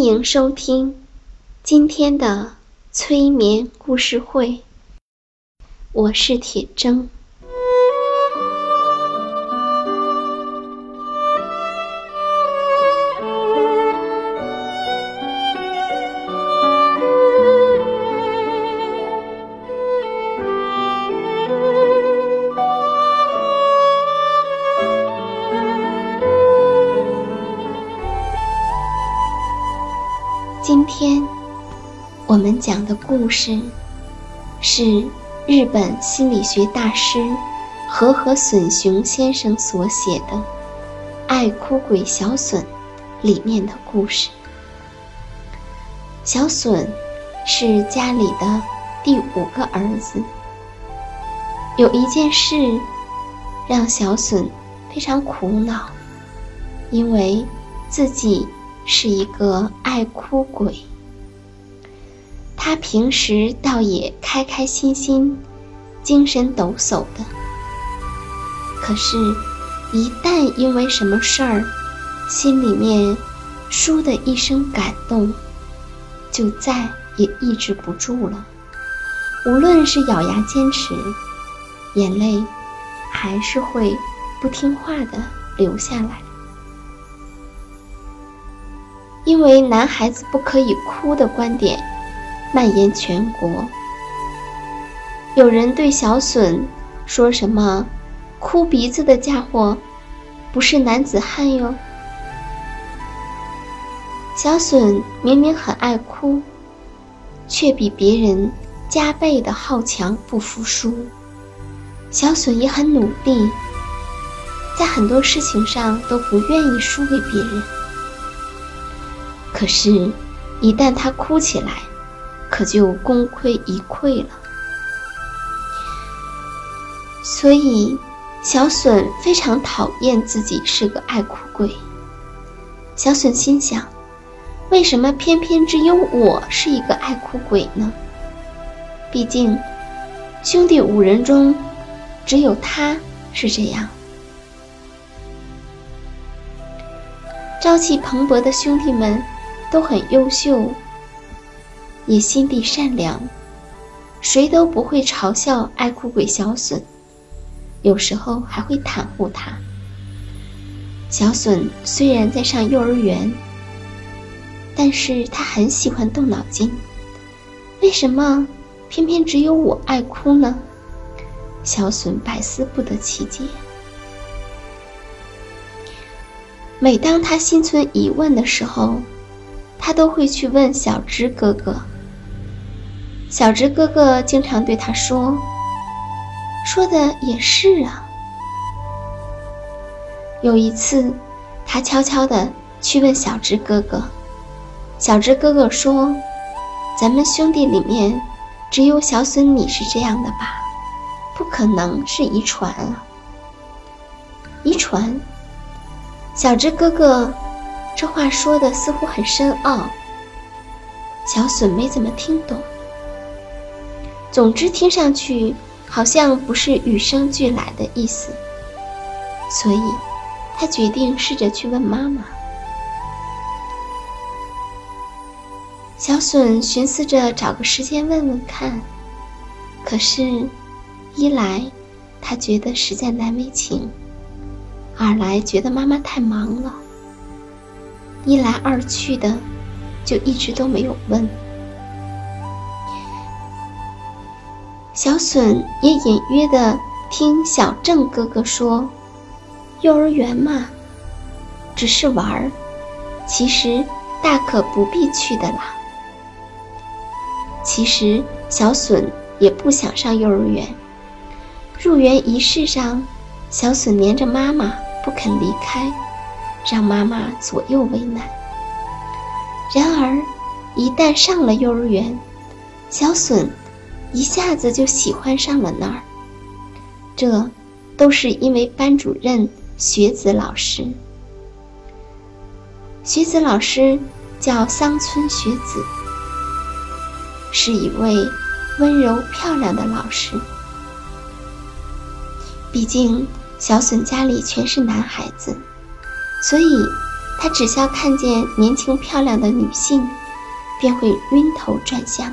欢迎收听今天的催眠故事会，我是铁铮。我们讲的故事是日本心理学大师和和隼雄先生所写的《爱哭鬼小隼》里面的故事。小隼是家里的第五个儿子，有一件事让小隼非常苦恼，因为自己。是一个爱哭鬼，他平时倒也开开心心、精神抖擞的。可是，一旦因为什么事儿，心里面“倏”的一声感动，就再也抑制不住了。无论是咬牙坚持，眼泪还是会不听话的流下来。因为男孩子不可以哭的观点蔓延全国，有人对小隼说什么：“哭鼻子的家伙不是男子汉哟。”小隼明明很爱哭，却比别人加倍的好强不服输。小隼也很努力，在很多事情上都不愿意输给别人。可是，一旦他哭起来，可就功亏一篑了。所以，小隼非常讨厌自己是个爱哭鬼。小隼心想：为什么偏偏只有我是一个爱哭鬼呢？毕竟，兄弟五人中，只有他是这样。朝气蓬勃的兄弟们。都很优秀，也心地善良，谁都不会嘲笑爱哭鬼小隼，有时候还会袒护他。小隼虽然在上幼儿园，但是他很喜欢动脑筋。为什么偏偏只有我爱哭呢？小隼百思不得其解。每当他心存疑问的时候，他都会去问小直哥哥。小直哥哥经常对他说：“说的也是啊。”有一次，他悄悄地去问小直哥哥，小直哥哥说：“咱们兄弟里面，只有小隼你是这样的吧？不可能是遗传啊！遗传。”小直哥哥。这话说的似乎很深奥，小隼没怎么听懂。总之，听上去好像不是与生俱来的意思，所以他决定试着去问妈妈。小笋寻思着找个时间问问看，可是，一来他觉得实在难为情，二来觉得妈妈太忙了，一来二去的，就一直都没有问。小笋也隐约的听小郑哥哥说：“幼儿园嘛，只是玩儿，其实大可不必去的啦。”其实小笋也不想上幼儿园。入园仪式上，小笋黏着妈妈不肯离开，让妈妈左右为难。然而，一旦上了幼儿园，小笋一下子就喜欢上了那儿。这都是因为班主任学子老师。学子老师叫桑村学子。是一位温柔漂亮的老师。毕竟小笋家里全是男孩子，所以他只需要看见年轻漂亮的女性，便会晕头转向。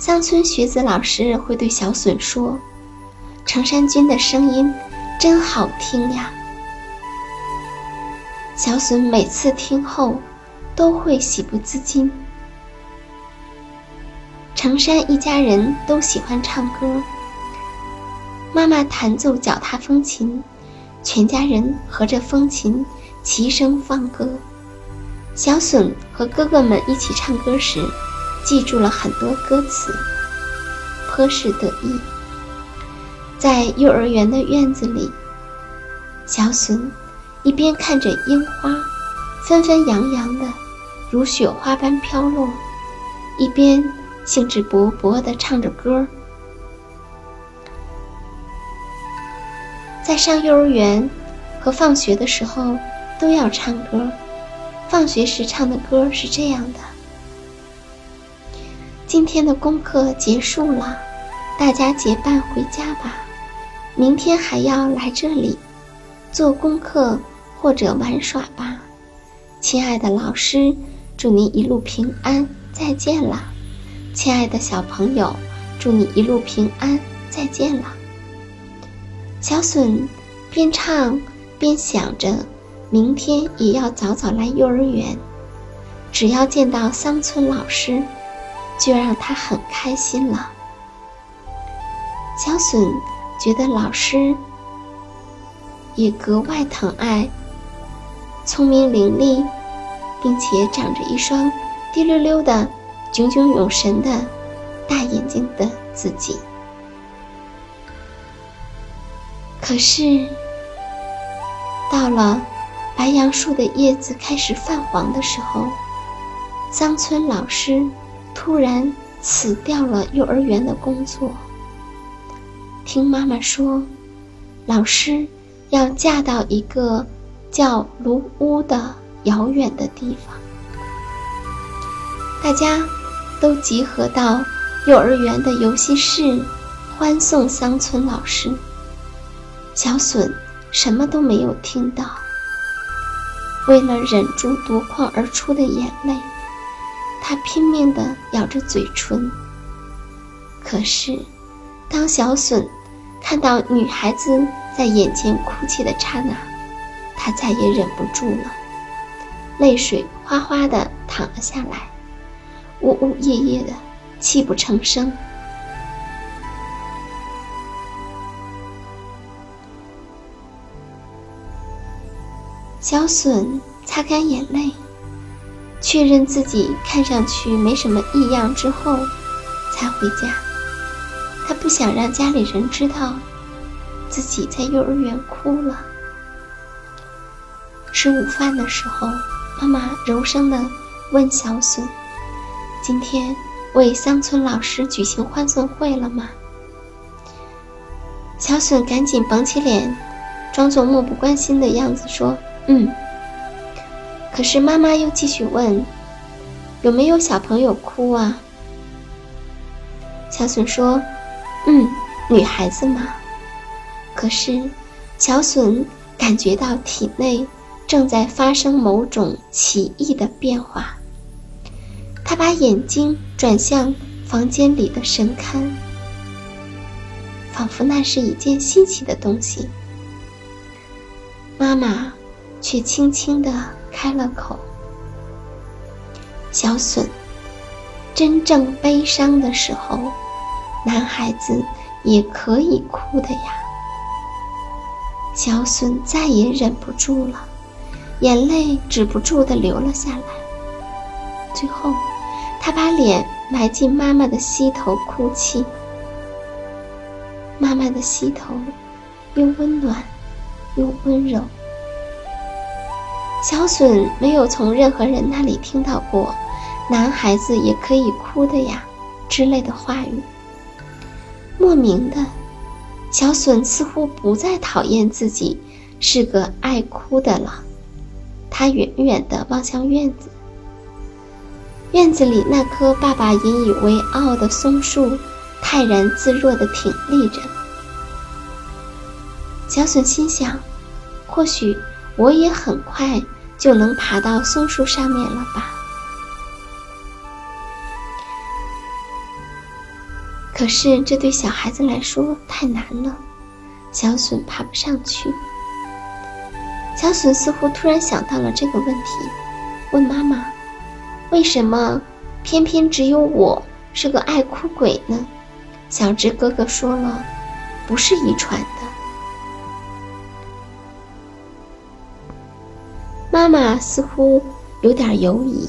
乡村学子老师会对小笋说：“程山君的声音真好听呀。”小笋每次听后，都会喜不自禁。程山一家人都喜欢唱歌。妈妈弹奏脚踏风琴，全家人合着风琴齐声放歌。小笋和哥哥们一起唱歌时，记住了很多歌词，颇是得意。在幼儿园的院子里，小笋一边看着樱花纷纷扬扬的如雪花般飘落，一边。兴致勃勃地唱着歌，在上幼儿园和放学的时候都要唱歌。放学时唱的歌是这样的：“今天的功课结束了，大家结伴回家吧。明天还要来这里做功课或者玩耍吧。亲爱的老师，祝您一路平安，再见了。”亲爱的小朋友，祝你一路平安，再见了。小笋边唱边想着，明天也要早早来幼儿园，只要见到桑村老师，就让他很开心了。小笋觉得老师也格外疼爱聪明伶俐，并且长着一双滴溜溜的。炯炯有神的大眼睛的自己，可是到了白杨树的叶子开始泛黄的时候，桑村老师突然辞掉了幼儿园的工作。听妈妈说，老师要嫁到一个叫卢屋的遥远的地方，大家。都集合到幼儿园的游戏室，欢送乡村老师。小笋什么都没有听到。为了忍住夺眶而出的眼泪，他拼命地咬着嘴唇。可是，当小笋看到女孩子在眼前哭泣的刹那，他再也忍不住了，泪水哗哗地淌了下来。呜呜咽咽的，泣不成声。小笋擦干眼泪，确认自己看上去没什么异样之后，才回家。他不想让家里人知道自己在幼儿园哭了。吃午饭的时候，妈妈柔声的问小笋。今天为乡村老师举行欢送会了吗？小笋赶紧绷起脸，装作漠不关心的样子说：“嗯。”可是妈妈又继续问：“有没有小朋友哭啊？”小笋说：“嗯，女孩子嘛。”可是小笋感觉到体内正在发生某种奇异的变化。他把眼睛转向房间里的神龛，仿佛那是一件稀奇的东西。妈妈却轻轻地开了口：“小笋，真正悲伤的时候，男孩子也可以哭的呀。”小笋再也忍不住了，眼泪止不住地流了下来。最后，他把脸埋进妈妈的膝头哭泣。妈妈的膝头又温暖又温柔。小笋没有从任何人那里听到过“男孩子也可以哭的呀”之类的话语。莫名的。小笋似乎不再讨厌自己是个爱哭的了。他远远地望向院子，院子里那棵爸爸引以为傲的松树，泰然自若地挺立着。小笋心想：或许我也很快就能爬到松树上面了吧。可是这对小孩子来说太难了，小笋爬不上去。小笋似乎突然想到了这个问题，问妈妈：“为什么偏偏只有我是个爱哭鬼呢？”小直哥哥说了：“不是遗传的。”妈妈似乎有点犹疑，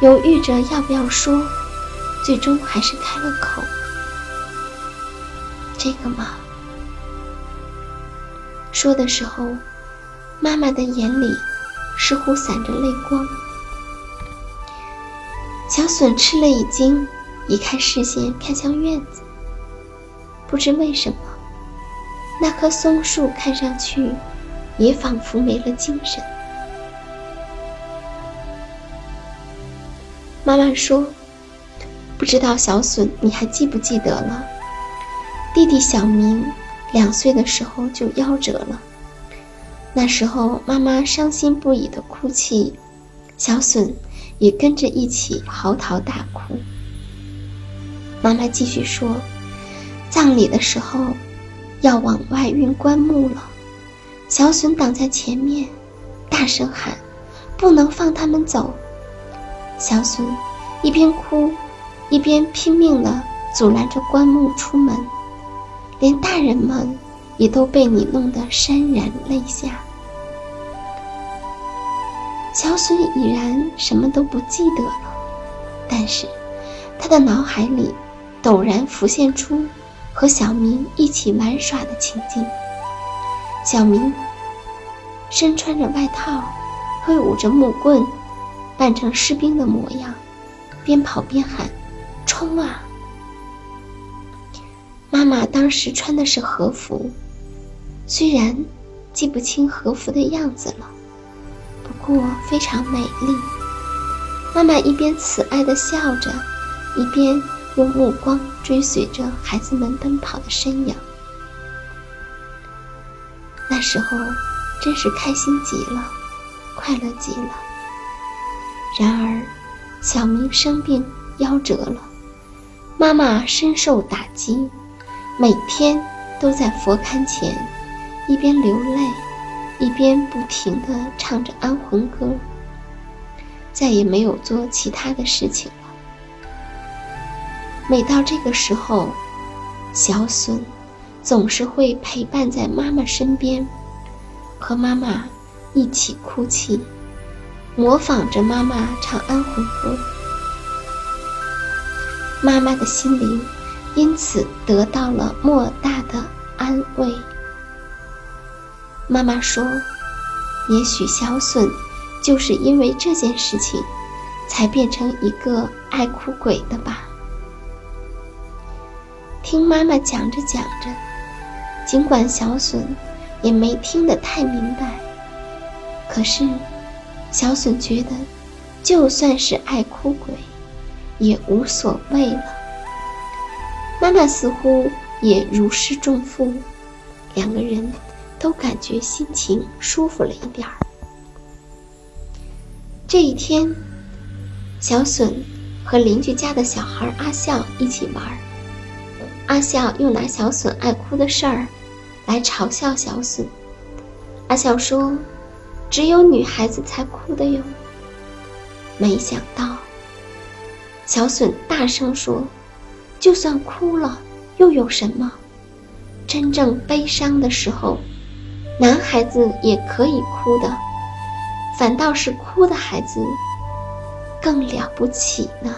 犹豫着要不要说。最终还是开了口：“这个嘛。”说的时候，妈妈的眼里似乎闪着泪光。小笋吃了一惊，移开视线看向院子。不知为什么，那棵松树看上去也仿佛没了精神。妈妈说。不知道小笋，你还记不记得了？弟弟小明两岁的时候就夭折了。那时候妈妈伤心不已的哭泣，小笋也跟着一起嚎啕大哭。妈妈继续说，葬礼的时候要往外运棺木了，小笋挡在前面，大声喊：“不能放他们走！”小笋一边哭。一边拼命地阻拦着棺木出门，连大人们也都被你弄得潸然泪下。小笋已然什么都不记得了，但是他的脑海里陡然浮现出和小明一起玩耍的情景。小明身穿着外套，挥舞着木棍，扮成士兵的模样，边跑边喊。冲啊！妈妈当时穿的是和服，虽然记不清和服的样子了，不过非常美丽。妈妈一边慈爱的笑着，一边用目光追随着孩子们奔跑的身影。那时候真是开心极了，快乐极了。然而，小明生病夭折了。妈妈深受打击，每天都在佛龛前，一边流泪，一边不停地唱着安魂歌。再也没有做其他的事情了。每到这个时候，小笋总是会陪伴在妈妈身边，和妈妈一起哭泣，模仿着妈妈唱安魂歌。妈妈的心灵因此得到了莫大的安慰。妈妈说：“也许小笋就是因为这件事情，才变成一个爱哭鬼的吧。”听妈妈讲着讲着，尽管小笋也没听得太明白，可是小笋觉得，就算是爱哭鬼。也无所谓了。妈妈似乎也如释重负，两个人都感觉心情舒服了一点儿。这一天，小笋和邻居家的小孩阿笑一起玩儿。阿笑又拿小笋爱哭的事儿来嘲笑小笋。阿笑说：“只有女孩子才哭的哟。”没想到，小笋大声说：“就算哭了又有什么？真正悲伤的时候，男孩子也可以哭的，反倒是哭的孩子更了不起呢。”